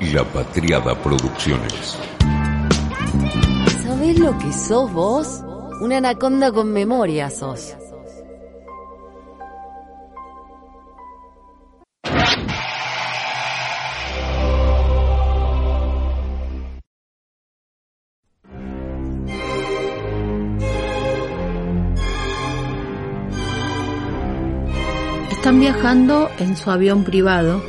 La Patriada Producciones. ¿Sabés lo que sos vos? Una anaconda con memoria sos. Están viajando en su avión privado.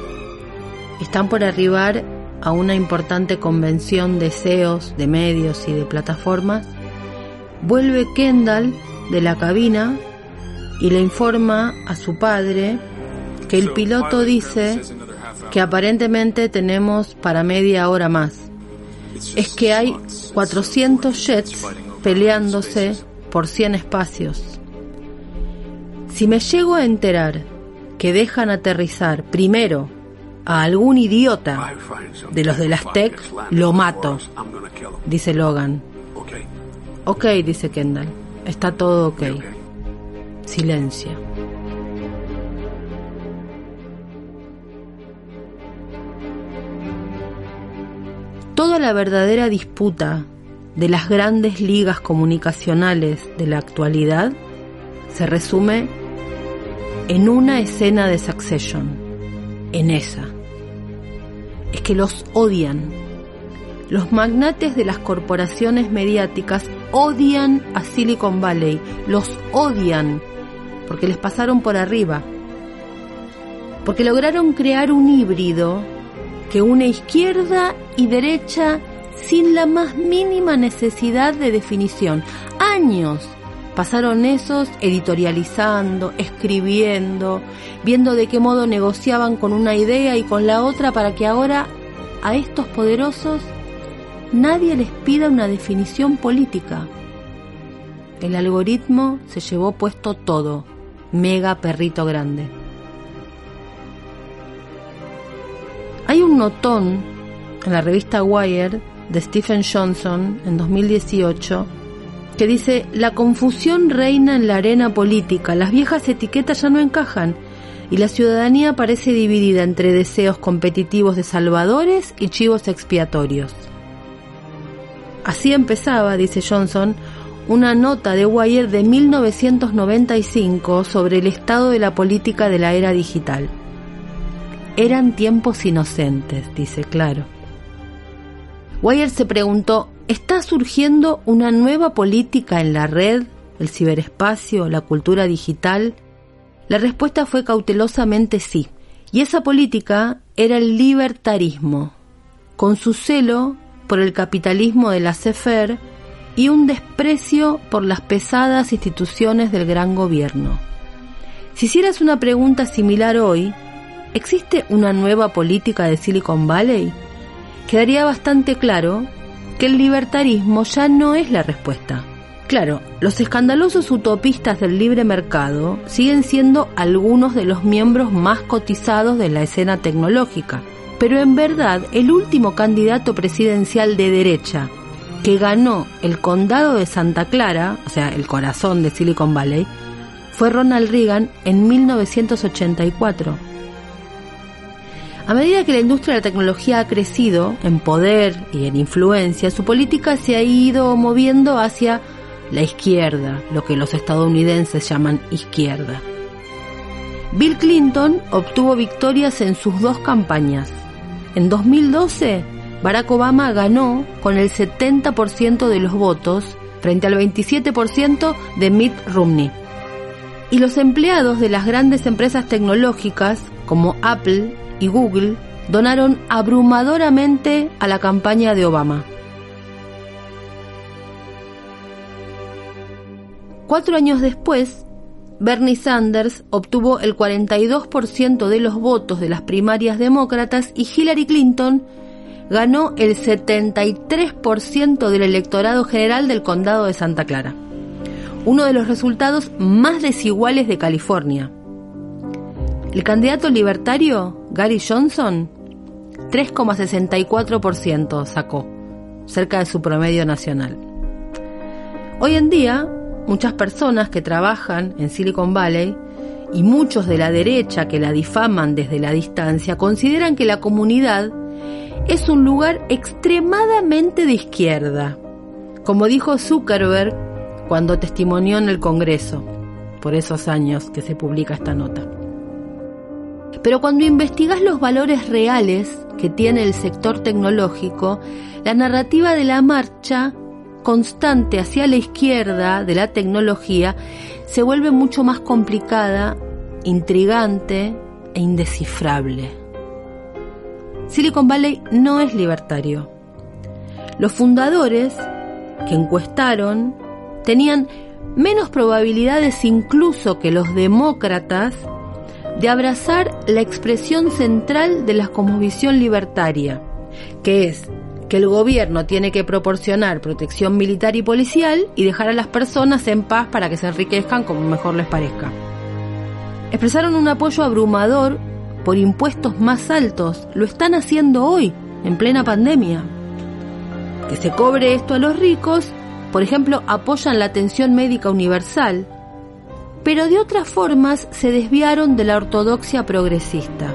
Están por arribar a una importante convención de CEOs, de medios y de plataformas. Vuelve Kendall de la cabina y le informa a su padre que el piloto dice que aparentemente tenemos para media hora más. Es que hay 400 jets peleándose por 100 espacios. Si me llego a enterar que dejan aterrizar primero a algún idiota de los de las tech, lo mato, dice Logan. Ok, dice Kendall. Está todo ok. Silencio. Toda la verdadera disputa de las grandes ligas comunicacionales de la actualidad se resume en una escena de Succession, en esa. Es que los odian. Los magnates de las corporaciones mediáticas odian a Silicon Valley, los odian porque les pasaron por arriba, porque lograron crear un híbrido que une izquierda y derecha sin la más mínima necesidad de definición. Años pasaron esos editorializando, escribiendo, viendo de qué modo negociaban con una idea y con la otra para que ahora a estos poderosos nadie les pida una definición política. El algoritmo se llevó puesto todo, mega perrito grande. Hay un notón en la revista Wired de Stephen Johnson en 2018 que dice, la confusión reina en la arena política, las viejas etiquetas ya no encajan y la ciudadanía parece dividida entre deseos competitivos de salvadores y chivos expiatorios. Así empezaba, dice Johnson, una nota de Wire de 1995 sobre el estado de la política de la era digital. Eran tiempos inocentes, dice claro. Wire se preguntó, ¿está surgiendo una nueva política en la red, el ciberespacio, la cultura digital? La respuesta fue cautelosamente sí, y esa política era el libertarismo, con su celo por el capitalismo de la CFR y un desprecio por las pesadas instituciones del gran gobierno. Si hicieras una pregunta similar hoy, ¿existe una nueva política de Silicon Valley? Quedaría bastante claro que el libertarismo ya no es la respuesta. Claro, los escandalosos utopistas del libre mercado siguen siendo algunos de los miembros más cotizados de la escena tecnológica, pero en verdad el último candidato presidencial de derecha que ganó el condado de Santa Clara, o sea, el corazón de Silicon Valley, fue Ronald Reagan en 1984. A medida que la industria de la tecnología ha crecido en poder y en influencia, su política se ha ido moviendo hacia la izquierda, lo que los estadounidenses llaman izquierda. Bill Clinton obtuvo victorias en sus dos campañas. En 2012, Barack Obama ganó con el 70% de los votos frente al 27% de Mitt Romney. Y los empleados de las grandes empresas tecnológicas como Apple y Google donaron abrumadoramente a la campaña de Obama. Cuatro años después, Bernie Sanders obtuvo el 42% de los votos de las primarias demócratas y Hillary Clinton ganó el 73% del electorado general del condado de Santa Clara, uno de los resultados más desiguales de California. El candidato libertario, Gary Johnson, 3,64% sacó, cerca de su promedio nacional. Hoy en día, muchas personas que trabajan en Silicon Valley y muchos de la derecha que la difaman desde la distancia consideran que la comunidad es un lugar extremadamente de izquierda, como dijo Zuckerberg cuando testimonió en el Congreso, por esos años que se publica esta nota. Pero cuando investigas los valores reales que tiene el sector tecnológico, la narrativa de la marcha constante hacia la izquierda de la tecnología se vuelve mucho más complicada, intrigante e indescifrable. Silicon Valley no es libertario. Los fundadores que encuestaron tenían menos probabilidades incluso que los demócratas de abrazar la expresión central de la cosmovisión libertaria, que es que el gobierno tiene que proporcionar protección militar y policial y dejar a las personas en paz para que se enriquezcan como mejor les parezca. Expresaron un apoyo abrumador por impuestos más altos. Lo están haciendo hoy, en plena pandemia. Que se cobre esto a los ricos, por ejemplo, apoyan la atención médica universal, pero de otras formas se desviaron de la ortodoxia progresista.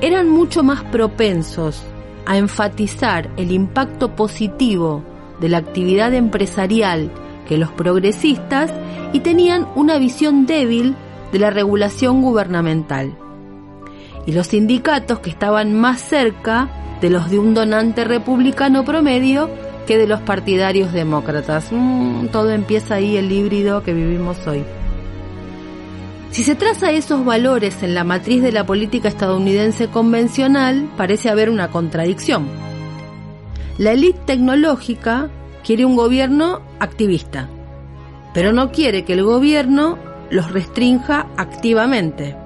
Eran mucho más propensos a enfatizar el impacto positivo de la actividad empresarial que los progresistas y tenían una visión débil de la regulación gubernamental. Y los sindicatos que estaban más cerca de los de un donante republicano promedio que de los partidarios demócratas. Mm, todo empieza ahí el híbrido que vivimos hoy. Si se traza esos valores en la matriz de la política estadounidense convencional, parece haber una contradicción. La élite tecnológica quiere un gobierno activista, pero no quiere que el gobierno los restrinja activamente.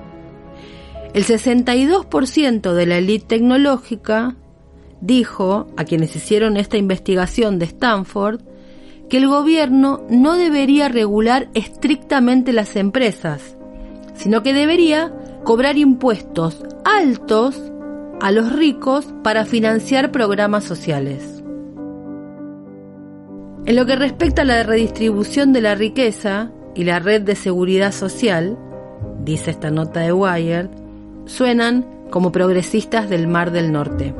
El 62% de la élite tecnológica dijo a quienes hicieron esta investigación de Stanford que el gobierno no debería regular estrictamente las empresas, sino que debería cobrar impuestos altos a los ricos para financiar programas sociales. En lo que respecta a la redistribución de la riqueza y la red de seguridad social, dice esta nota de Wired, suenan como progresistas del Mar del Norte.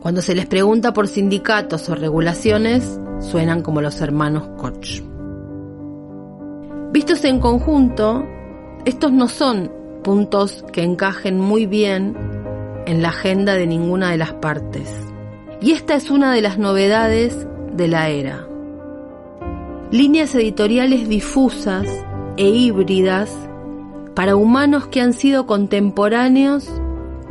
Cuando se les pregunta por sindicatos o regulaciones, suenan como los hermanos Koch. Vistos en conjunto, estos no son puntos que encajen muy bien en la agenda de ninguna de las partes. Y esta es una de las novedades de la era. Líneas editoriales difusas e híbridas para humanos que han sido contemporáneos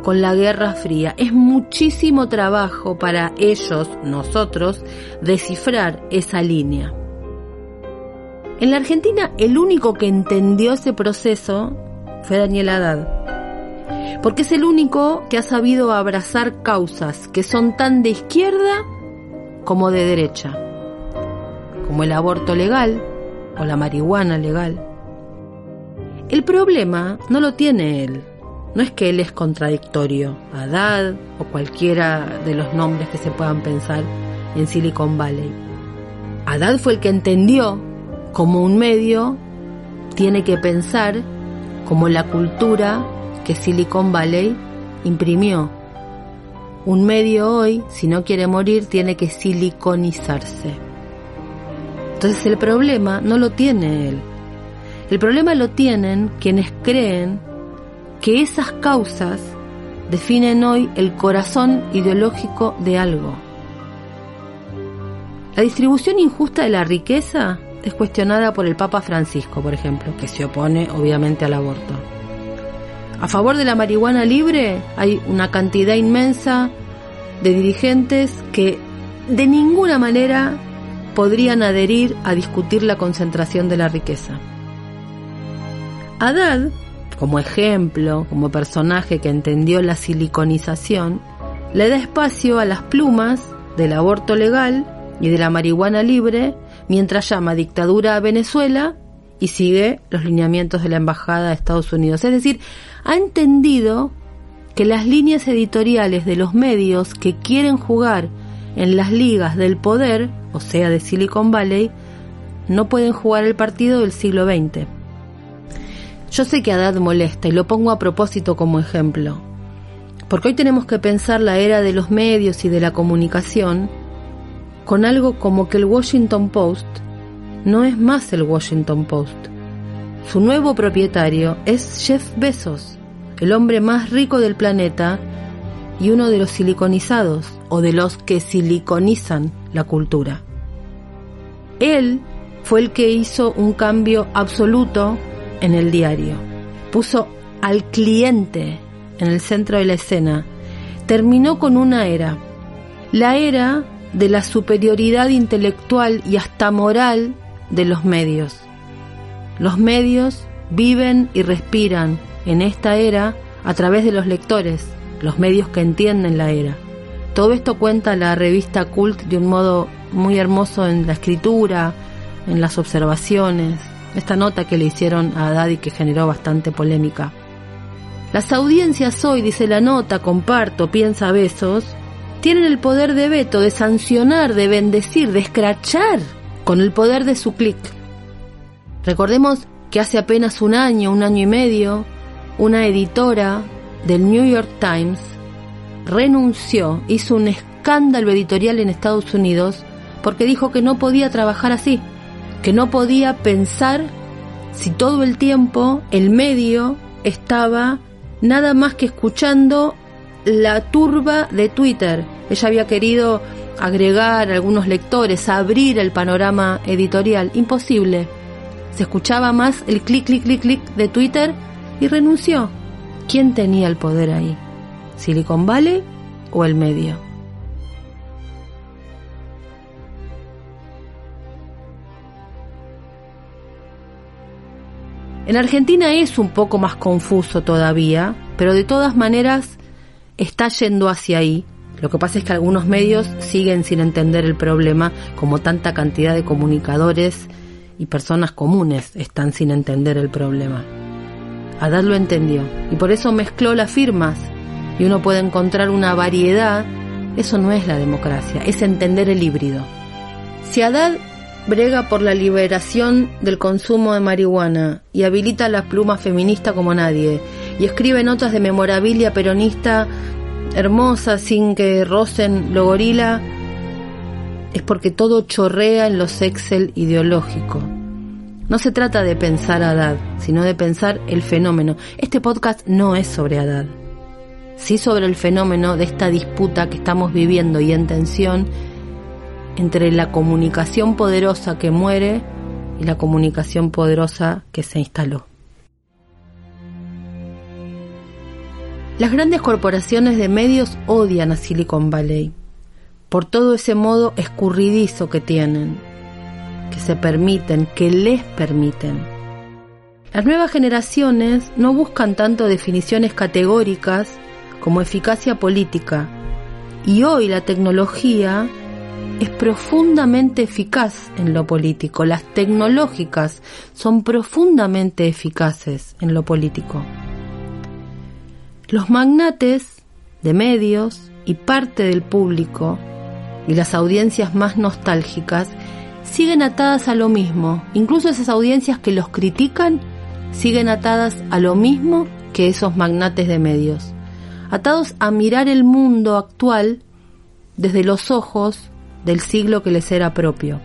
con la Guerra Fría. Es muchísimo trabajo para ellos, nosotros, descifrar esa línea. En la Argentina el único que entendió ese proceso fue Daniel Haddad, porque es el único que ha sabido abrazar causas que son tan de izquierda como de derecha, como el aborto legal o la marihuana legal. El problema no lo tiene él, no es que él es contradictorio, Haddad o cualquiera de los nombres que se puedan pensar en Silicon Valley. Haddad fue el que entendió como un medio tiene que pensar como la cultura que Silicon Valley imprimió. Un medio hoy, si no quiere morir, tiene que siliconizarse. Entonces el problema no lo tiene él. El problema lo tienen quienes creen que esas causas definen hoy el corazón ideológico de algo. La distribución injusta de la riqueza es cuestionada por el Papa Francisco, por ejemplo, que se opone obviamente al aborto. A favor de la marihuana libre hay una cantidad inmensa de dirigentes que de ninguna manera podrían adherir a discutir la concentración de la riqueza. Haddad, como ejemplo, como personaje que entendió la siliconización, le da espacio a las plumas del aborto legal y de la marihuana libre mientras llama dictadura a Venezuela y sigue los lineamientos de la Embajada de Estados Unidos. Es decir, ha entendido que las líneas editoriales de los medios que quieren jugar en las ligas del poder, o sea, de Silicon Valley, no pueden jugar el partido del siglo XX. Yo sé que Haddad molesta y lo pongo a propósito como ejemplo, Porque hoy tenemos que pensar la era de los medios y de la comunicación con algo como que el Washington Post no es más el Washington Post. Su nuevo propietario es Jeff Bezos, el hombre más rico del planeta y uno de los siliconizados o de los que siliconizan la cultura. Él fue el que hizo un cambio absoluto en el diario. Puso al cliente en el centro de la escena. Terminó con una era, la era de la superioridad intelectual y hasta moral de los medios. Los medios viven y respiran en esta era a través de los lectores, los medios que entienden la era. Todo esto cuenta la revista Cult de un modo muy hermoso en la escritura, en las observaciones, esta nota que le hicieron a Daddy que generó bastante polémica. Las audiencias hoy, dice la nota, comparto, piensa Besos, tienen el poder de veto, de sancionar, de bendecir, de escrachar con el poder de su clic. Recordemos que hace apenas un año, un año y medio, una editora del New York Times renunció, hizo un escándalo editorial en Estados Unidos porque dijo que no podía trabajar así, que no podía pensar si todo el tiempo el medio estaba nada más que escuchando la turba de Twitter. Ella había querido agregar algunos lectores, abrir el panorama editorial. Imposible. Se escuchaba más el clic, clic, clic, clic de Twitter y renunció. ¿Quién tenía el poder ahí? ¿Silicon Valley o el medio? En Argentina es un poco más confuso todavía, pero de todas maneras está yendo hacia ahí. Lo que pasa es que algunos medios siguen sin entender el problema, como tanta cantidad de comunicadores y personas comunes están sin entender el problema. Adad lo entendió y por eso mezcló las firmas y uno puede encontrar una variedad. Eso no es la democracia, es entender el híbrido. Si Haddad brega por la liberación del consumo de marihuana y habilita la pluma feminista como nadie y escribe notas de memorabilia peronista hermosa sin que rocen lo gorila, es porque todo chorrea en los Excel ideológico. No se trata de pensar a Haddad, sino de pensar el fenómeno. Este podcast no es sobre Haddad, sí sobre el fenómeno de esta disputa que estamos viviendo y en tensión entre la comunicación poderosa que muere y la comunicación poderosa que se instaló. Las grandes corporaciones de medios odian a Silicon Valley por todo ese modo escurridizo que tienen, que se permiten, que les permiten. Las nuevas generaciones no buscan tanto definiciones categóricas como eficacia política, y hoy la tecnología es profundamente eficaz en lo político. Las tecnológicas son profundamente eficaces en lo político. Los magnates de medios y parte del público y las audiencias más nostálgicas siguen atadas a lo mismo. Incluso esas audiencias que los critican siguen atadas a lo mismo que esos magnates de medios. Atados a mirar el mundo actual desde los ojos del siglo que les era propio.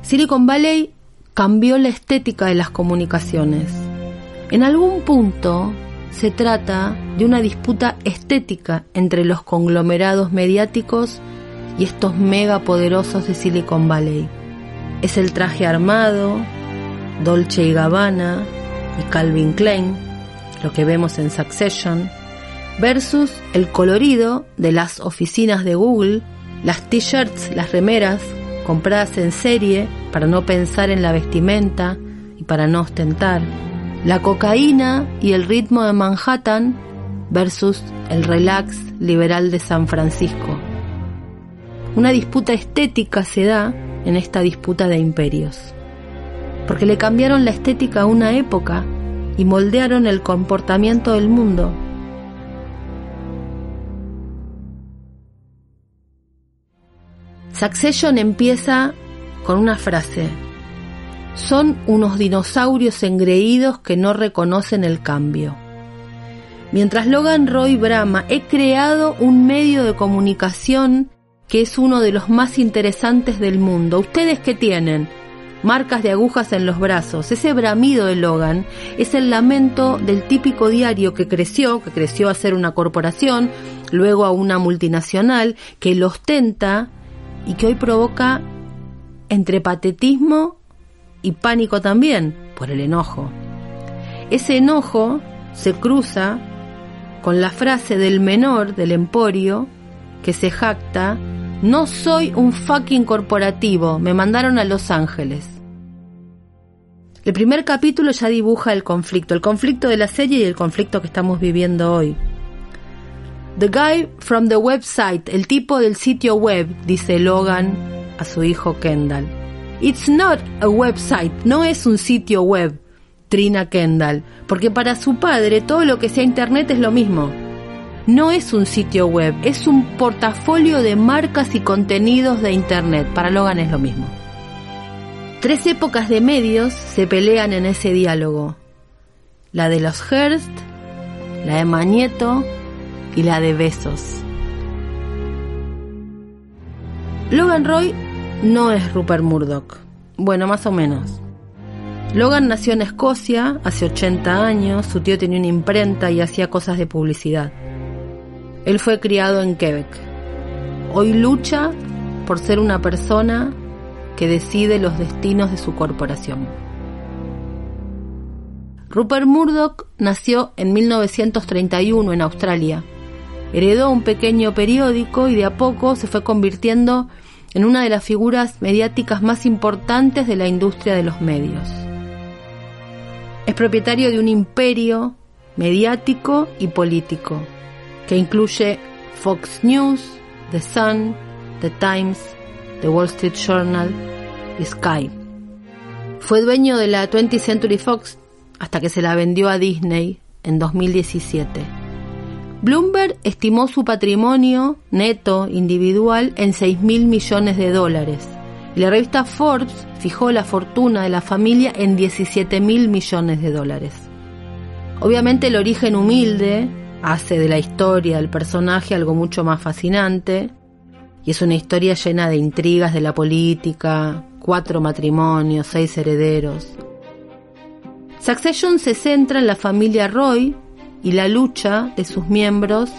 Silicon Valley cambió la estética de las comunicaciones. En algún punto se trata de una disputa estética entre los conglomerados mediáticos y estos megapoderosos de Silicon Valley. Es el traje armado, Dolce y Gabbana y Calvin Klein, lo que vemos en Succession, versus el colorido de las oficinas de Google, las t-shirts, las remeras compradas en serie para no pensar en la vestimenta y para no ostentar, la cocaína y el ritmo de Manhattan versus el relax liberal de San Francisco. Una disputa estética se da en esta disputa de imperios, porque le cambiaron la estética a una época y moldearon el comportamiento del mundo Succession empieza con una frase. Son unos dinosaurios engreídos que no reconocen el cambio. Mientras Logan Roy brama, he creado un medio de comunicación que es uno de los más interesantes del mundo. ¿Ustedes qué tienen? Marcas de agujas en los brazos. Ese bramido de Logan es el lamento del típico diario que creció, que creció a ser una corporación, luego a una multinacional, que lo ostenta y que hoy provoca entre patetismo y pánico también por el enojo. Ese enojo se cruza con la frase del menor del emporio que se jacta, no soy un fucking corporativo, me mandaron a Los Ángeles. El primer capítulo ya dibuja el conflicto, el conflicto de la serie y el conflicto que estamos viviendo hoy. The guy from the website, el tipo del sitio web, dice Logan a su hijo Kendall. It's not a website, no es un sitio web, Trina Kendall, porque para su padre todo lo que sea Internet es lo mismo. No es un sitio web, es un portafolio de marcas y contenidos de Internet. Para Logan es lo mismo. Tres épocas de medios se pelean en ese diálogo. La de los Hearst, la de Mañeto y la de Besos. Logan Roy no es Rupert Murdoch. Bueno, más o menos. Logan nació en Escocia hace 80 años, su tío tenía una imprenta y hacía cosas de publicidad. Él fue criado en Quebec. Hoy lucha por ser una persona que decide los destinos de su corporación. Rupert Murdoch nació en 1931 en Australia. Heredó un pequeño periódico y de a poco se fue convirtiendo en una de las figuras mediáticas más importantes de la industria de los medios. Es propietario de un imperio mediático y político que incluye Fox News, The Sun, The Times, The Wall Street Journal y Sky. Fue dueño de la 20th Century Fox hasta que se la vendió a Disney en 2017. Bloomberg estimó su patrimonio neto individual en 6 mil millones de dólares y la revista Forbes fijó la fortuna de la familia en 17 mil millones de dólares. Obviamente el origen humilde hace de la historia del personaje algo mucho más fascinante y es una historia llena de intrigas de la política, cuatro matrimonios, seis herederos. Succession se centra en la familia Roy y la lucha de sus miembros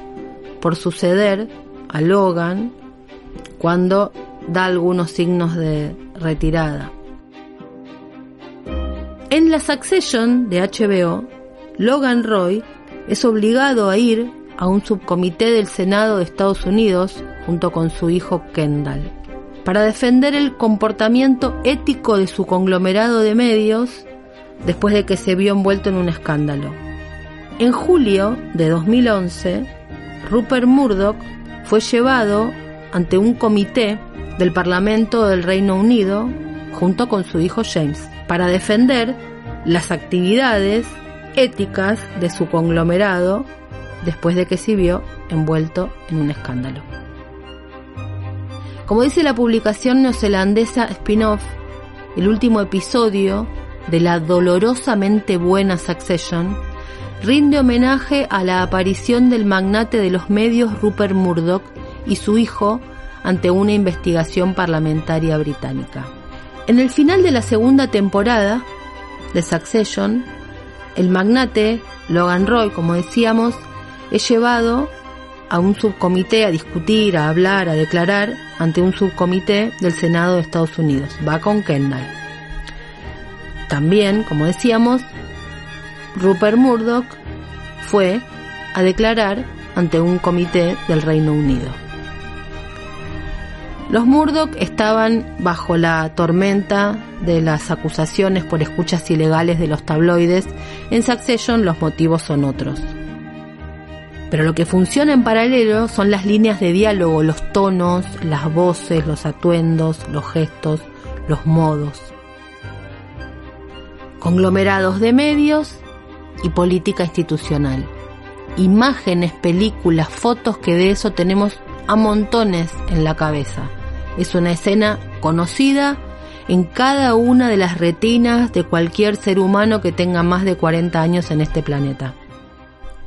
por suceder a Logan cuando da algunos signos de retirada. En la Succession de HBO, Logan Roy es obligado a ir a un subcomité del Senado de Estados Unidos junto con su hijo Kendall para defender el comportamiento ético de su conglomerado de medios después de que se vio envuelto en un escándalo. En julio de 2011, Rupert Murdoch fue llevado ante un comité del Parlamento del Reino Unido junto con su hijo James para defender las actividades éticas de su conglomerado después de que se vio envuelto en un escándalo. Como dice la publicación neozelandesa Spin-off, el último episodio de la dolorosamente buena Succession rinde homenaje a la aparición del magnate de los medios Rupert Murdoch y su hijo ante una investigación parlamentaria británica. En el final de la segunda temporada de Succession, el magnate Logan Roy, como decíamos, es llevado a un subcomité a discutir, a hablar, a declarar ante un subcomité del Senado de Estados Unidos. Va con Kendall. También, como decíamos, Rupert Murdoch fue a declarar ante un comité del Reino Unido. Los Murdoch estaban bajo la tormenta de las acusaciones por escuchas ilegales de los tabloides. En Succession los motivos son otros. Pero lo que funciona en paralelo son las líneas de diálogo, los tonos, las voces, los atuendos, los gestos, los modos. Conglomerados de medios y política institucional. Imágenes, películas, fotos que de eso tenemos a montones en la cabeza. Es una escena conocida en cada una de las retinas de cualquier ser humano que tenga más de 40 años en este planeta.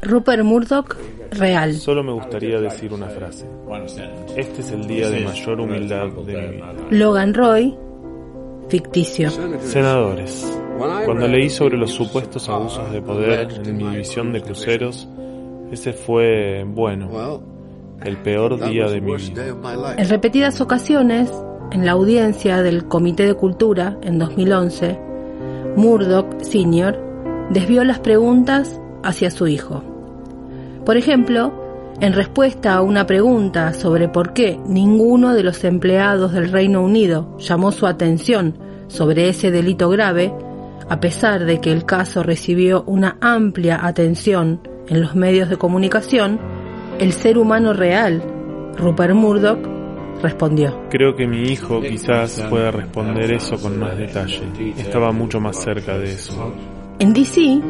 Rupert Murdoch real. Solo me gustaría decir una frase. Este es el día de mayor humildad de mi vida. Logan Roy, ficticio. Senadores, cuando leí sobre los supuestos abusos de poder en mi división de cruceros, ese fue, bueno, el peor día de mi vida. En repetidas ocasiones, en la audiencia del Comité de Cultura en 2011, Murdoch Sr. desvió las preguntas hacia su hijo. Por ejemplo, en respuesta a una pregunta sobre por qué ninguno de los empleados del Reino Unido llamó su atención sobre ese delito grave, a pesar de que el caso recibió una amplia atención en los medios de comunicación, el ser humano real, Rupert Murdoch, respondió. Creo que mi hijo quizás pueda responder eso con más detalle. Estaba mucho más cerca de eso. En DC,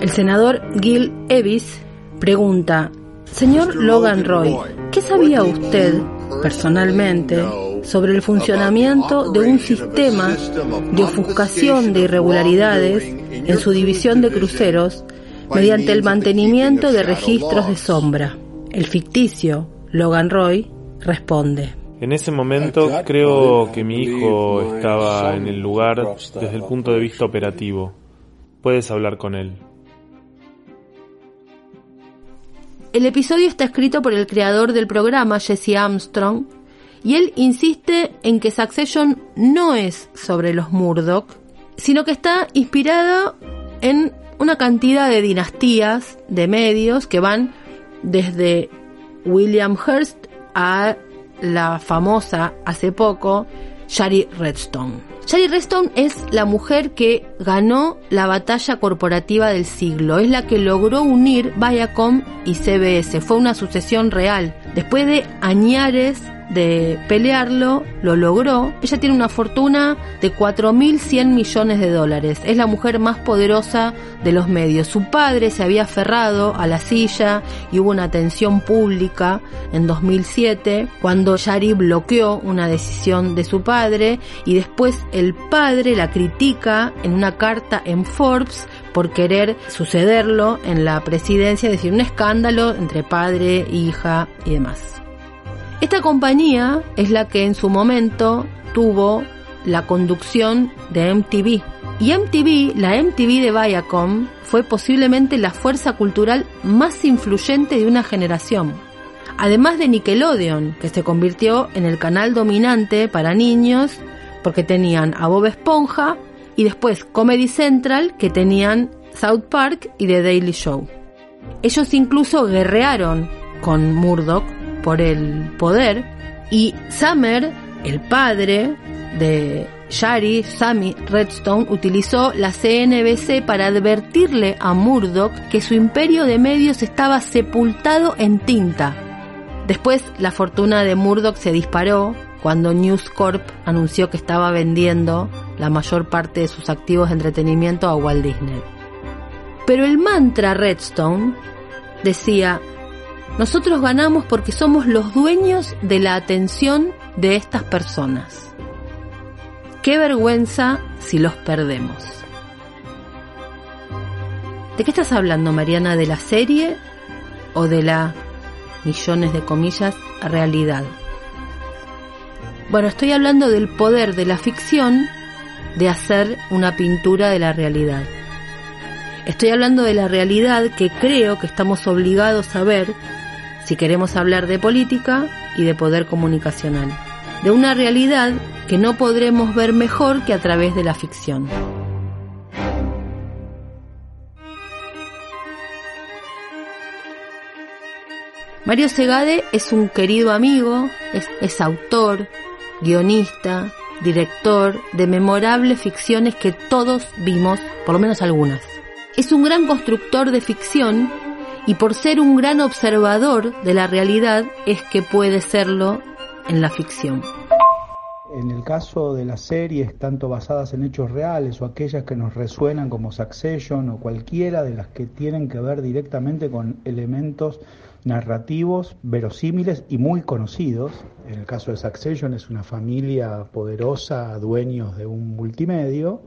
el senador Gil Evis pregunta, Señor Logan Roy, ¿qué sabía usted personalmente sobre el funcionamiento de un sistema de ofuscación de irregularidades en su división de cruceros mediante el mantenimiento de registros de sombra? El ficticio Logan Roy responde. En ese momento creo que mi hijo estaba en el lugar desde el punto de vista operativo. Puedes hablar con él. El episodio está escrito por el creador del programa, Jesse Armstrong, y él insiste en que Succession no es sobre los Murdoch, sino que está inspirada en una cantidad de dinastías de medios que van desde William Hearst a la famosa hace poco Shari Redstone. Shari Redstone es la mujer que ganó la batalla corporativa del siglo, es la que logró unir Viacom y CBS, fue una sucesión real. Después de añares de pelearlo, lo logró. Ella tiene una fortuna de 4.100 millones de dólares. Es la mujer más poderosa de los medios. Su padre se había aferrado a la silla y hubo una tensión pública en 2007 cuando Shari bloqueó una decisión de su padre y después el padre la critica en una carta en Forbes por querer sucederlo en la presidencia, es decir, un escándalo entre padre, hija y demás. Esta compañía es la que en su momento tuvo la conducción de MTV. Y MTV, la MTV de Viacom, fue posiblemente la fuerza cultural más influyente de una generación. Además de Nickelodeon, que se convirtió en el canal dominante para niños porque tenían a Bob Esponja y después Comedy Central que tenían South Park y The Daily Show. Ellos incluso guerrearon con Murdoch por el poder y Summer, el padre de Shari, Sammy Redstone, utilizó la CNBC para advertirle a Murdoch que su imperio de medios estaba sepultado en tinta. Después, la fortuna de Murdoch se disparó cuando News Corp anunció que estaba vendiendo la mayor parte de sus activos de entretenimiento a Walt Disney. Pero el mantra Redstone decía, nosotros ganamos porque somos los dueños de la atención de estas personas. Qué vergüenza si los perdemos. ¿De qué estás hablando, Mariana? ¿De la serie o de la, millones de comillas, realidad? Bueno, estoy hablando del poder de la ficción de hacer una pintura de la realidad. Estoy hablando de la realidad que creo que estamos obligados a ver si queremos hablar de política y de poder comunicacional, de una realidad que no podremos ver mejor que a través de la ficción. Mario Segade es un querido amigo, es, autor, guionista, director de memorables ficciones que todos vimos, por lo menos algunas. Es un gran constructor de ficción y por ser un gran observador de la realidad es que puede serlo en la ficción. En el caso de las series, tanto basadas en hechos reales o aquellas que nos resuenan como Succession o cualquiera de las que tienen que ver directamente con elementos narrativos verosímiles y muy conocidos. En el caso de Succession es una familia poderosa, dueños de un multimedio.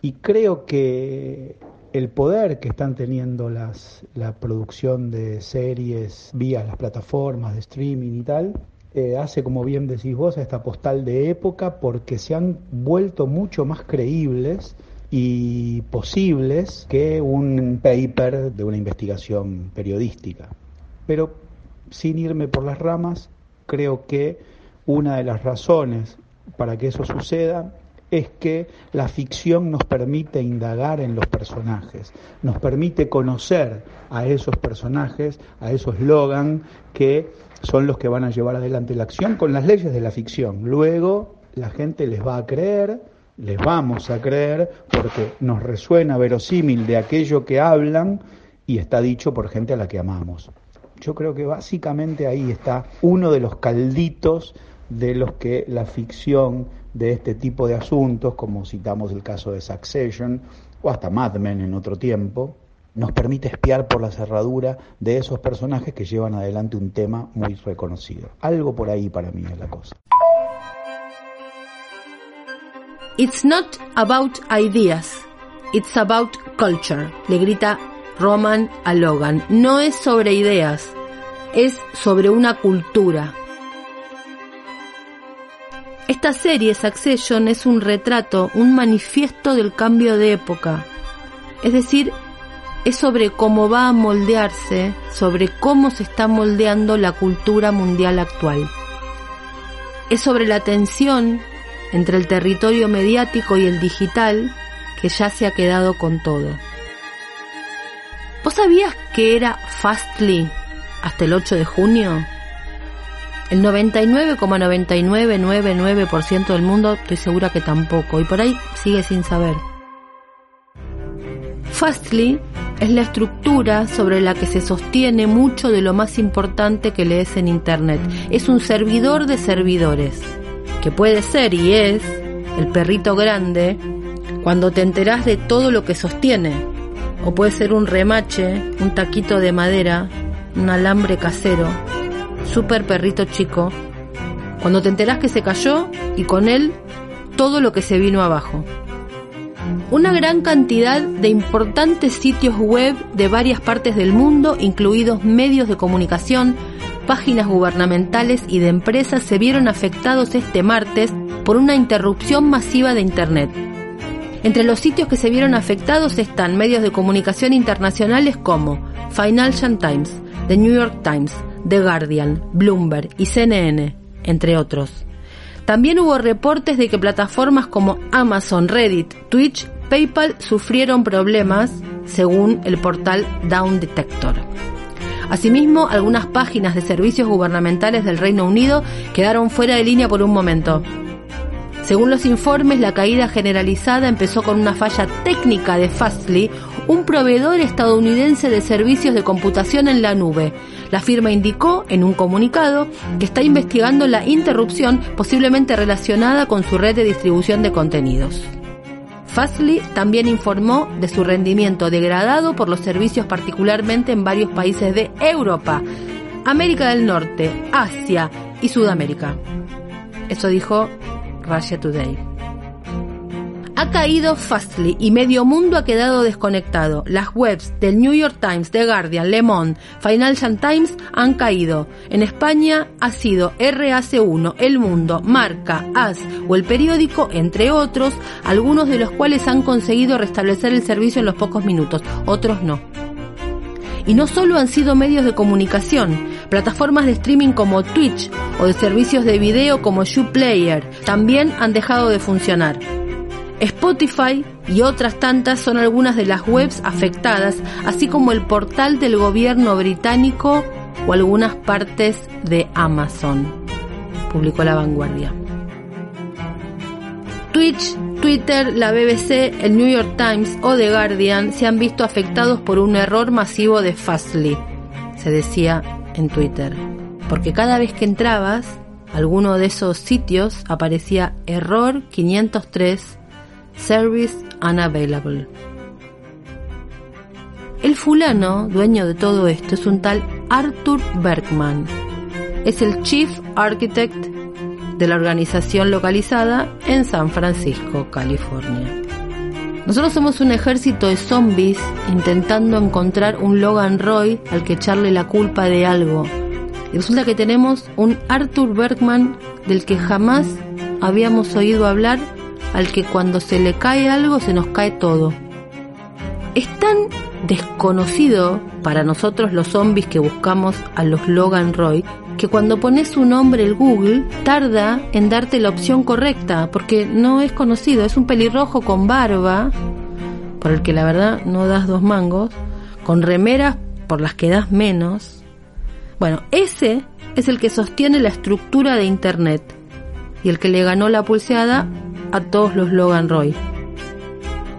Y creo que el poder que están teniendo las, la producción de series vía las plataformas de streaming y tal, eh, hace, como bien decís vos, a esta postal de época porque se han vuelto mucho más creíbles y posibles que un paper de una investigación periodística. Pero sin irme por las ramas, creo que una de las razones para que eso suceda es que la ficción nos permite indagar en los personajes, nos permite conocer a esos personajes, a esos Logan que son los que van a llevar adelante la acción con las leyes de la ficción. Luego la gente les va a creer, les vamos a creer, porque nos resuena verosímil de aquello que hablan y está dicho por gente a la que amamos. Yo creo que básicamente ahí está uno de los calditos de los que la ficción de este tipo de asuntos, como citamos el caso de Succession o hasta Mad Men en otro tiempo, nos permite espiar por la cerradura de esos personajes que llevan adelante un tema muy reconocido. Algo por ahí para mí es la cosa. It's not about ideas, it's about culture, le grita Roman a Logan. No es sobre ideas, es sobre una cultura. Esta serie, Succession, es un retrato, un manifiesto del cambio de época. Es decir, es sobre cómo va a moldearse, sobre cómo se está moldeando la cultura mundial actual. Es sobre la tensión entre el territorio mediático y el digital que ya se ha quedado con todo. ¿Vos sabías que era Fastly hasta el 8 de junio? El 99,9999% del mundo estoy segura que tampoco, y por ahí sigue sin saber. Fastly es la estructura sobre la que se sostiene mucho de lo más importante que lees en Internet. Es un servidor de servidores, que puede ser y es el perrito grande cuando te enterás de todo lo que sostiene. O puede ser un remache, un taquito de madera, un alambre casero, super perrito chico, cuando te enterás que se cayó y con él todo lo que se vino abajo. Una gran cantidad de importantes sitios web de varias partes del mundo, incluidos medios de comunicación, páginas gubernamentales y de empresas, se vieron afectados este martes por una interrupción masiva de Internet. Entre los sitios que se vieron afectados están medios de comunicación internacionales como Financial Times, The New York Times, The Guardian, Bloomberg y CNN, entre otros. También hubo reportes de que plataformas como Amazon, Reddit, Twitch, PayPal sufrieron problemas, según el portal Down Detector. Asimismo, algunas páginas de servicios gubernamentales del Reino Unido quedaron fuera de línea por un momento. Según los informes, la caída generalizada empezó con una falla técnica de Fastly, un proveedor estadounidense de servicios de computación en la nube, la firma indicó en un comunicado que está investigando la interrupción posiblemente relacionada con su red de distribución de contenidos. Fastly también informó de su rendimiento degradado por los servicios particularmente en varios países de Europa, América del Norte, Asia y Sudamérica. Eso dijo Russia Today ha caído Fastly y medio mundo ha quedado desconectado. Las webs del New York Times, The Guardian, Le Monde, Financial Times han caído. En España ha sido RAC1, El Mundo, Marca, As o El Periódico, entre otros, algunos de los cuales han conseguido restablecer el servicio en los pocos minutos, otros no. Y no solo han sido medios de comunicación, plataformas de streaming como Twitch o de servicios de video como YouPlayer también han dejado de funcionar. Spotify y otras tantas son algunas de las webs afectadas, así como el portal del gobierno británico o algunas partes de Amazon, publicó la vanguardia. Twitch, Twitter, la BBC, el New York Times o The Guardian se han visto afectados por un error masivo de Fastly, se decía en Twitter. Porque cada vez que entrabas, alguno de esos sitios aparecía error 503 Service Unavailable. El fulano, dueño de todo esto, es un tal Arthur Bergman. Es el Chief Architect de la organización localizada en San Francisco, California. Nosotros somos un ejército de zombies intentando encontrar un Logan Roy al que echarle la culpa de algo. Y resulta que tenemos un Arthur Bergman del que jamás habíamos oído hablar, al que cuando se le cae algo se nos cae todo. Es tan desconocido para nosotros los zombies que buscamos a los Logan Roy que cuando pones su nombre el Google tarda en darte la opción correcta porque no es conocido, es un pelirrojo con barba, por el que la verdad no das dos mangos, con remeras por las que das menos. Bueno, ese es el que sostiene la estructura de Internet y el que le ganó la pulseada a todos los Logan Roy.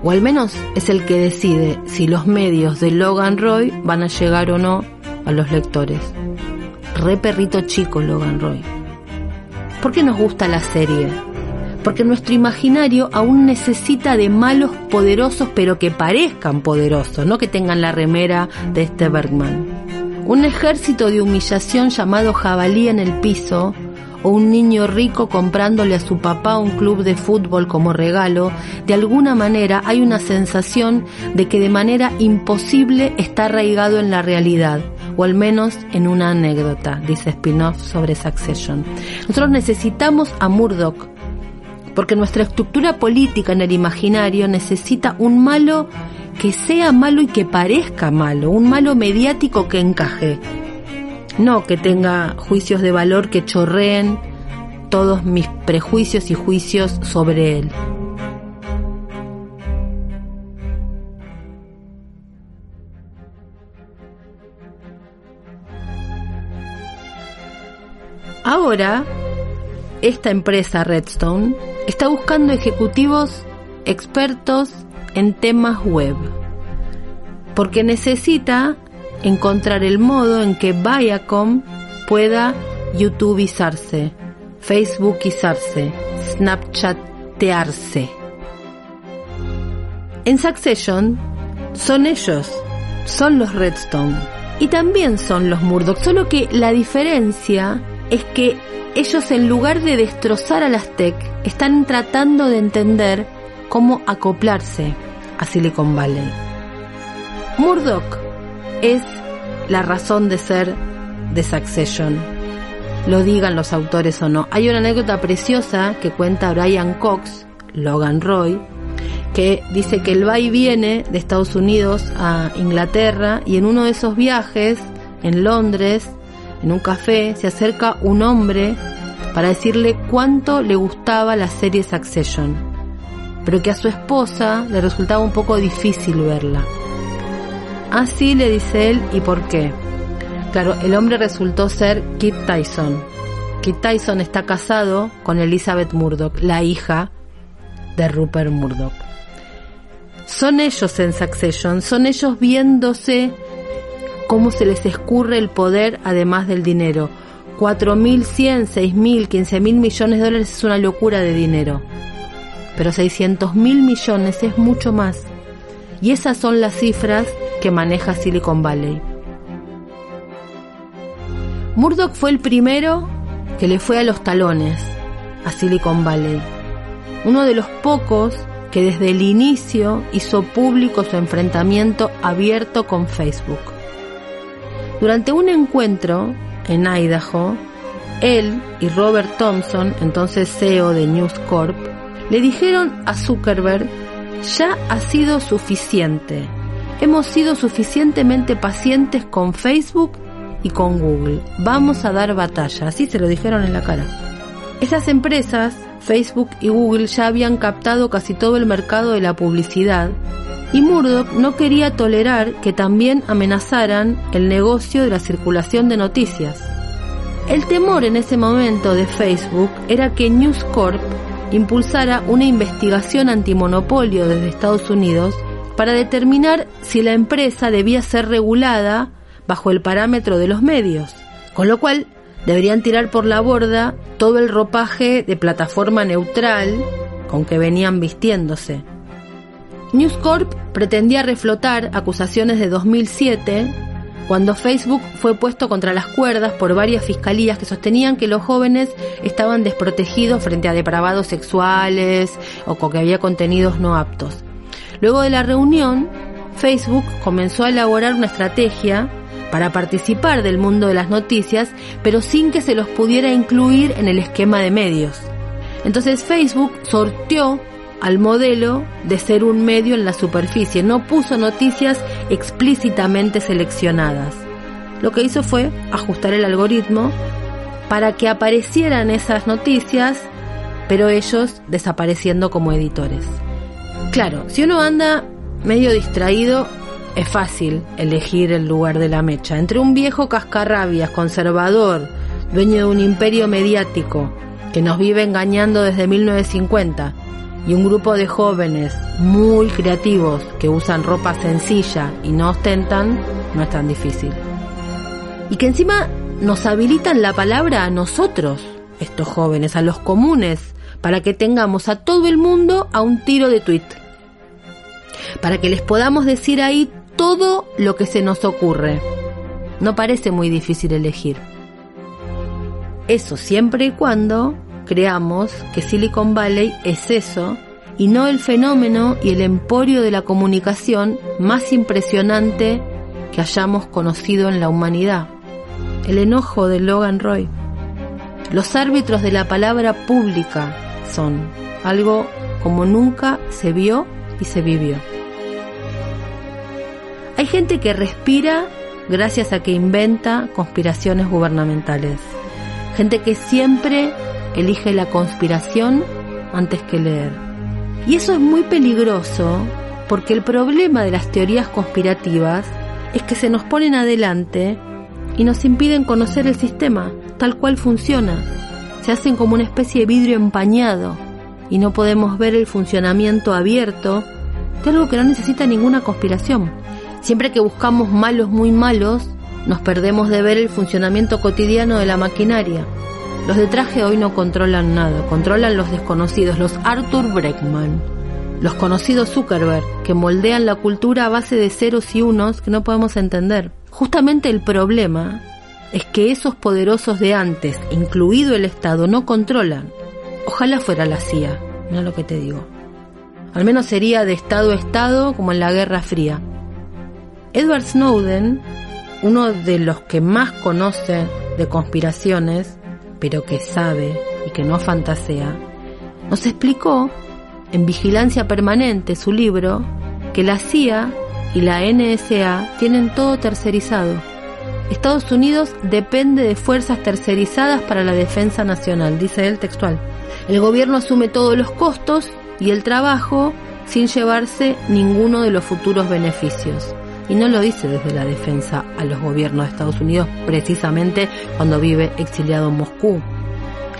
O al menos es el que decide si los medios de Logan Roy van a llegar o no a los lectores re perrito chico Logan Roy. ¿Por qué nos gusta la serie? Porque nuestro imaginario aún necesita de malos poderosos, pero que parezcan poderosos, no que tengan la remera de este Bergman. Un ejército de humillación llamado jabalí en el piso, o un niño rico comprándole a su papá un club de fútbol como regalo, de alguna manera hay una sensación de que de manera imposible está arraigado en la realidad, o al menos en una anécdota, dice Spinoff sobre Succession. Nosotros necesitamos a Murdoch, porque nuestra estructura política en el imaginario necesita un malo que sea malo y que parezca malo, un malo mediático que encaje. No que tenga juicios de valor que chorreen todos mis prejuicios y juicios sobre él. Ahora, esta empresa Redstone está buscando ejecutivos expertos en temas web, porque necesita encontrar el modo en que Viacom pueda YouTubeizarse, Facebookizarse, Snapchatearse. En Succession son ellos, son los Redstone y también son los Murdoch, solo que la diferencia es que ellos en lugar de destrozar a las tech, están tratando de entender cómo acoplarse a Silicon Valley. Murdoch es la razón de ser de Succession, lo digan los autores o no. Hay una anécdota preciosa que cuenta Brian Cox, Logan Roy, que dice que él va y viene de Estados Unidos a Inglaterra y en uno de esos viajes en Londres en un café se acerca un hombre para decirle cuánto le gustaba la serie Succession, pero que a su esposa le resultaba un poco difícil verla. Así le dice él, ¿y por qué? Claro, el hombre resultó ser Kit Tyson. Kit Tyson está casado con Elizabeth Murdoch, la hija de Rupert Murdoch. Son ellos en Succession, son ellos viéndose cómo se les escurre el poder además del dinero. 4.100, 6.000, 15.000 millones de dólares es una locura de dinero. Pero 600.000 millones es mucho más. Y esas son las cifras que maneja Silicon Valley. Murdoch fue el primero que le fue a los talones a Silicon Valley. Uno de los pocos que desde el inicio hizo público su enfrentamiento abierto con Facebook. Durante un encuentro en Idaho, él y Robert Thompson, entonces CEO de News Corp, le dijeron a Zuckerberg, ya ha sido suficiente. Hemos sido suficientemente pacientes con Facebook y con Google. Vamos a dar batalla. Así se lo dijeron en la cara. Esas empresas, Facebook y Google, ya habían captado casi todo el mercado de la publicidad y Murdoch no quería tolerar que también amenazaran el negocio de la circulación de noticias. El temor en ese momento de Facebook era que News Corp impulsara una investigación antimonopolio desde Estados Unidos para determinar si la empresa debía ser regulada bajo el parámetro de los medios, con lo cual deberían tirar por la borda todo el ropaje de plataforma neutral con que venían vistiéndose. News Corp pretendía reflotar acusaciones de 2007 cuando Facebook fue puesto contra las cuerdas por varias fiscalías que sostenían que los jóvenes estaban desprotegidos frente a depravados sexuales o que había contenidos no aptos. Luego de la reunión, Facebook comenzó a elaborar una estrategia para participar del mundo de las noticias, pero sin que se los pudiera incluir en el esquema de medios. Entonces Facebook sorteó al modelo de ser un medio en la superficie, no puso noticias explícitamente seleccionadas. Lo que hizo fue ajustar el algoritmo para que aparecieran esas noticias, pero ellos desapareciendo como editores. Claro, si uno anda medio distraído, es fácil elegir el lugar de la mecha. Entre un viejo cascarrabias, conservador, dueño de un imperio mediático, que nos vive engañando desde 1950, y un grupo de jóvenes muy creativos que usan ropa sencilla y no ostentan, no es tan difícil. Y que encima nos habilitan la palabra a nosotros, estos jóvenes, a los comunes, para que tengamos a todo el mundo a un tiro de tweet. Para que les podamos decir ahí todo lo que se nos ocurre. No parece muy difícil elegir. Eso siempre y cuando creamos que Silicon Valley es eso y no el fenómeno y el emporio de la comunicación más impresionante que hayamos conocido en la humanidad. El enojo de Logan Roy. Los árbitros de la palabra pública algo como nunca se vio y se vivió. Hay gente que respira gracias a que inventa conspiraciones gubernamentales. Gente que siempre elige la conspiración antes que leer. Y eso es muy peligroso porque el problema de las teorías conspirativas es que se nos ponen adelante y nos impiden conocer el sistema tal cual funciona. Se hacen como una especie de vidrio empañado y no podemos ver el funcionamiento abierto de algo que no necesita ninguna conspiración. Siempre que buscamos malos muy malos, nos perdemos de ver el funcionamiento cotidiano de la maquinaria. Los de traje hoy no controlan nada, controlan los desconocidos, los Arthur Breckman, los conocidos Zuckerberg, que moldean la cultura a base de ceros y unos que no podemos entender. Justamente el problema es que esos poderosos de antes, incluido el Estado, no controlan. Ojalá fuera la CIA, mira lo que te digo. Al menos sería de Estado a Estado como en la Guerra Fría. Edward Snowden, uno de los que más conoce de conspiraciones, pero que sabe y que no fantasea, nos explicó en Vigilancia Permanente, su libro, que la CIA y la NSA tienen todo tercerizado. Estados Unidos depende de fuerzas tercerizadas para la defensa nacional, dice él textual. El gobierno asume todos los costos y el trabajo sin llevarse ninguno de los futuros beneficios y no lo dice desde la defensa a los gobiernos de Estados Unidos precisamente cuando vive exiliado en Moscú.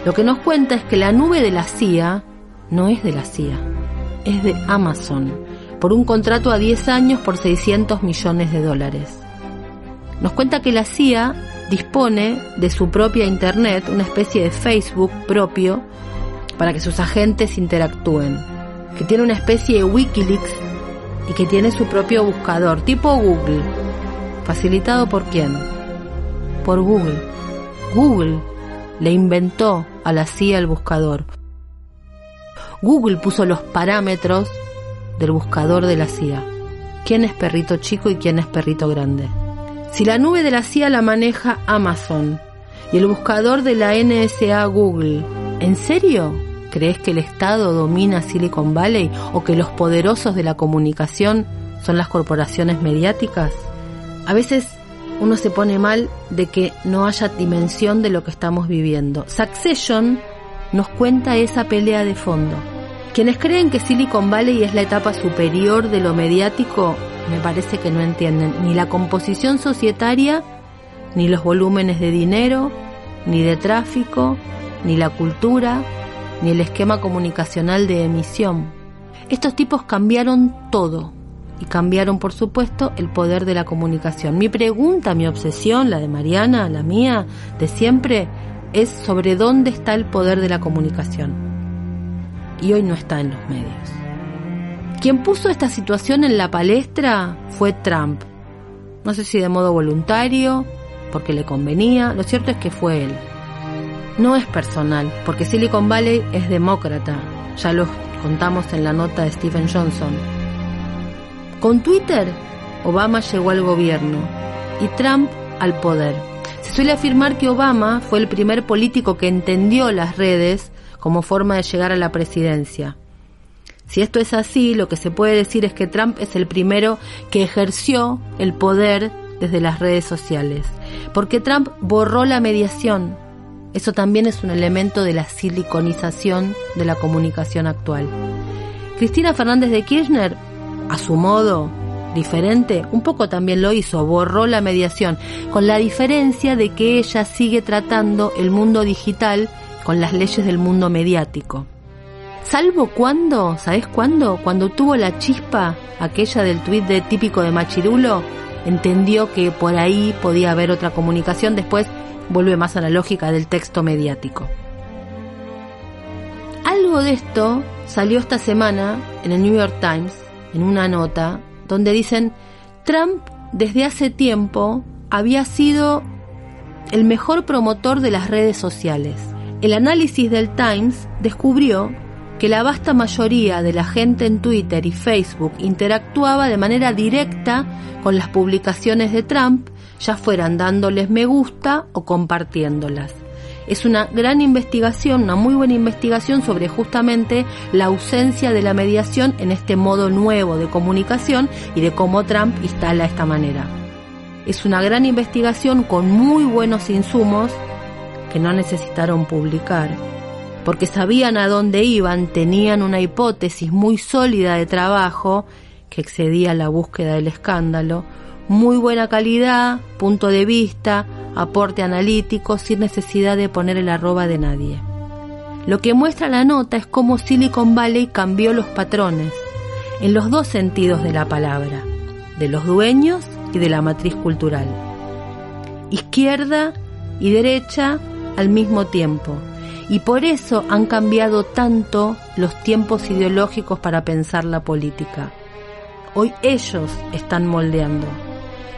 Lo que nos cuenta es que la nube de la CIA no es de la CIA, es de Amazon, por un contrato a 10 años por 600 millones de dólares. Nos cuenta que la CIA dispone de su propia Internet, una especie de Facebook propio, para que sus agentes interactúen, que tiene una especie de Wikileaks y que tiene su propio buscador, tipo Google. ¿Facilitado por quién? Por Google. Google le inventó a la CIA el buscador. Google puso los parámetros del buscador de la CIA. ¿Quién es perrito chico y quién es perrito grande? Si la nube de la CIA la maneja Amazon y el buscador de la NSA Google, ¿en serio? ¿Crees que el Estado domina Silicon Valley o que los poderosos de la comunicación son las corporaciones mediáticas? A veces uno se pone mal de que no haya dimensión de lo que estamos viviendo. Succession nos cuenta esa pelea de fondo. Quienes creen que Silicon Valley es la etapa superior de lo mediático, me parece que no entienden ni la composición societaria, ni los volúmenes de dinero, ni de tráfico, ni la cultura, ni el esquema comunicacional de emisión. Estos tipos cambiaron todo y cambiaron, por supuesto, el poder de la comunicación. Mi pregunta, mi obsesión, la de Mariana, la mía, de siempre, es sobre dónde está el poder de la comunicación. Y hoy no está en los medios. Quien puso esta situación en la palestra fue Trump. No sé si de modo voluntario, porque le convenía, lo cierto es que fue él no es personal, porque Silicon Valley es demócrata, ya lo contamos en la nota de Stephen Johnson. Con Twitter, Obama llegó al gobierno y Trump al poder. Se suele afirmar que Obama fue el primer político que entendió las redes como forma de llegar a la presidencia. Si esto es así, lo que se puede decir es que Trump es el primero que ejerció el poder desde las redes sociales, porque Trump borró la mediación. Eso también es un elemento de la siliconización de la comunicación actual. Cristina Fernández de Kirchner, a su modo, diferente, un poco también lo hizo, borró la mediación, con la diferencia de que ella sigue tratando el mundo digital con las leyes del mundo mediático. Salvo cuando, ¿sabes cuándo? Cuando tuvo la chispa, aquella del tuit de típico de Machirulo, entendió que por ahí podía haber otra comunicación, después vuelve más a la lógica del texto mediático. Algo de esto salió esta semana en el New York Times, en una nota, donde dicen, Trump desde hace tiempo había sido el mejor promotor de las redes sociales. El análisis del Times descubrió que la vasta mayoría de la gente en Twitter y Facebook interactuaba de manera directa con las publicaciones de Trump, ya fueran dándoles me gusta o compartiéndolas. Es una gran investigación, una muy buena investigación sobre justamente la ausencia de la mediación en este modo nuevo de comunicación y de cómo Trump instala esta manera. Es una gran investigación con muy buenos insumos que no necesitaron publicar porque sabían a dónde iban, tenían una hipótesis muy sólida de trabajo que excedía la búsqueda del escándalo, muy buena calidad, punto de vista, aporte analítico, sin necesidad de poner el arroba de nadie. Lo que muestra la nota es cómo Silicon Valley cambió los patrones, en los dos sentidos de la palabra, de los dueños y de la matriz cultural. Izquierda y derecha al mismo tiempo, y por eso han cambiado tanto los tiempos ideológicos para pensar la política. Hoy ellos están moldeando.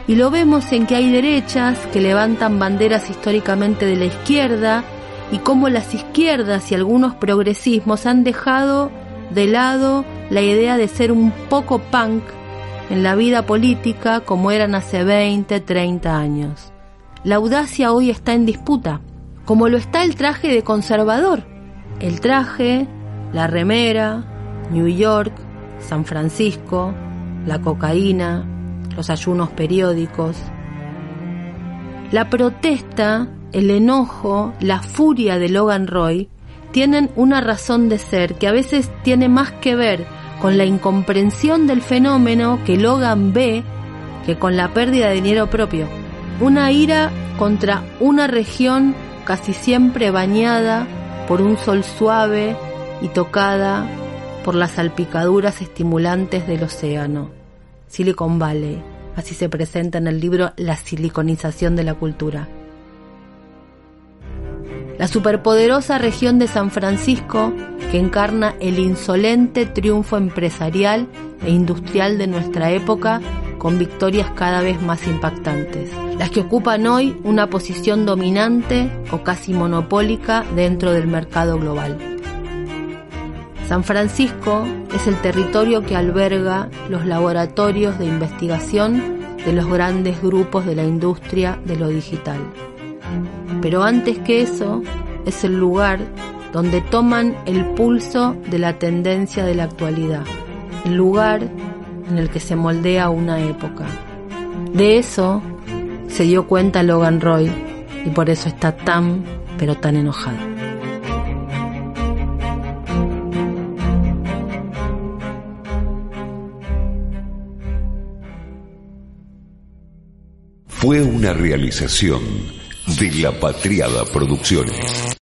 Y lo vemos en que hay derechas que levantan banderas históricamente de la izquierda y cómo las izquierdas y algunos progresismos han dejado de lado la idea de ser un poco punk en la vida política como eran hace 20, 30 años. La audacia hoy está en disputa como lo está el traje de conservador. El traje, la remera, New York, San Francisco, la cocaína, los ayunos periódicos. La protesta, el enojo, la furia de Logan Roy tienen una razón de ser que a veces tiene más que ver con la incomprensión del fenómeno que Logan ve que con la pérdida de dinero propio. Una ira contra una región casi siempre bañada por un sol suave y tocada por las salpicaduras estimulantes del océano. Silicon Valley, así se presenta en el libro La siliconización de la cultura. La superpoderosa región de San Francisco que encarna el insolente triunfo empresarial e industrial de nuestra época con victorias cada vez más impactantes, las que ocupan hoy una posición dominante o casi monopólica dentro del mercado global. San Francisco es el territorio que alberga los laboratorios de investigación de los grandes grupos de la industria de lo digital. Pero antes que eso, es el lugar donde toman el pulso de la tendencia de la actualidad, el lugar en el que se moldea una época. De eso se dio cuenta Logan Roy y por eso está tan, pero tan enojado. Fue una realización de La Patriada Producciones.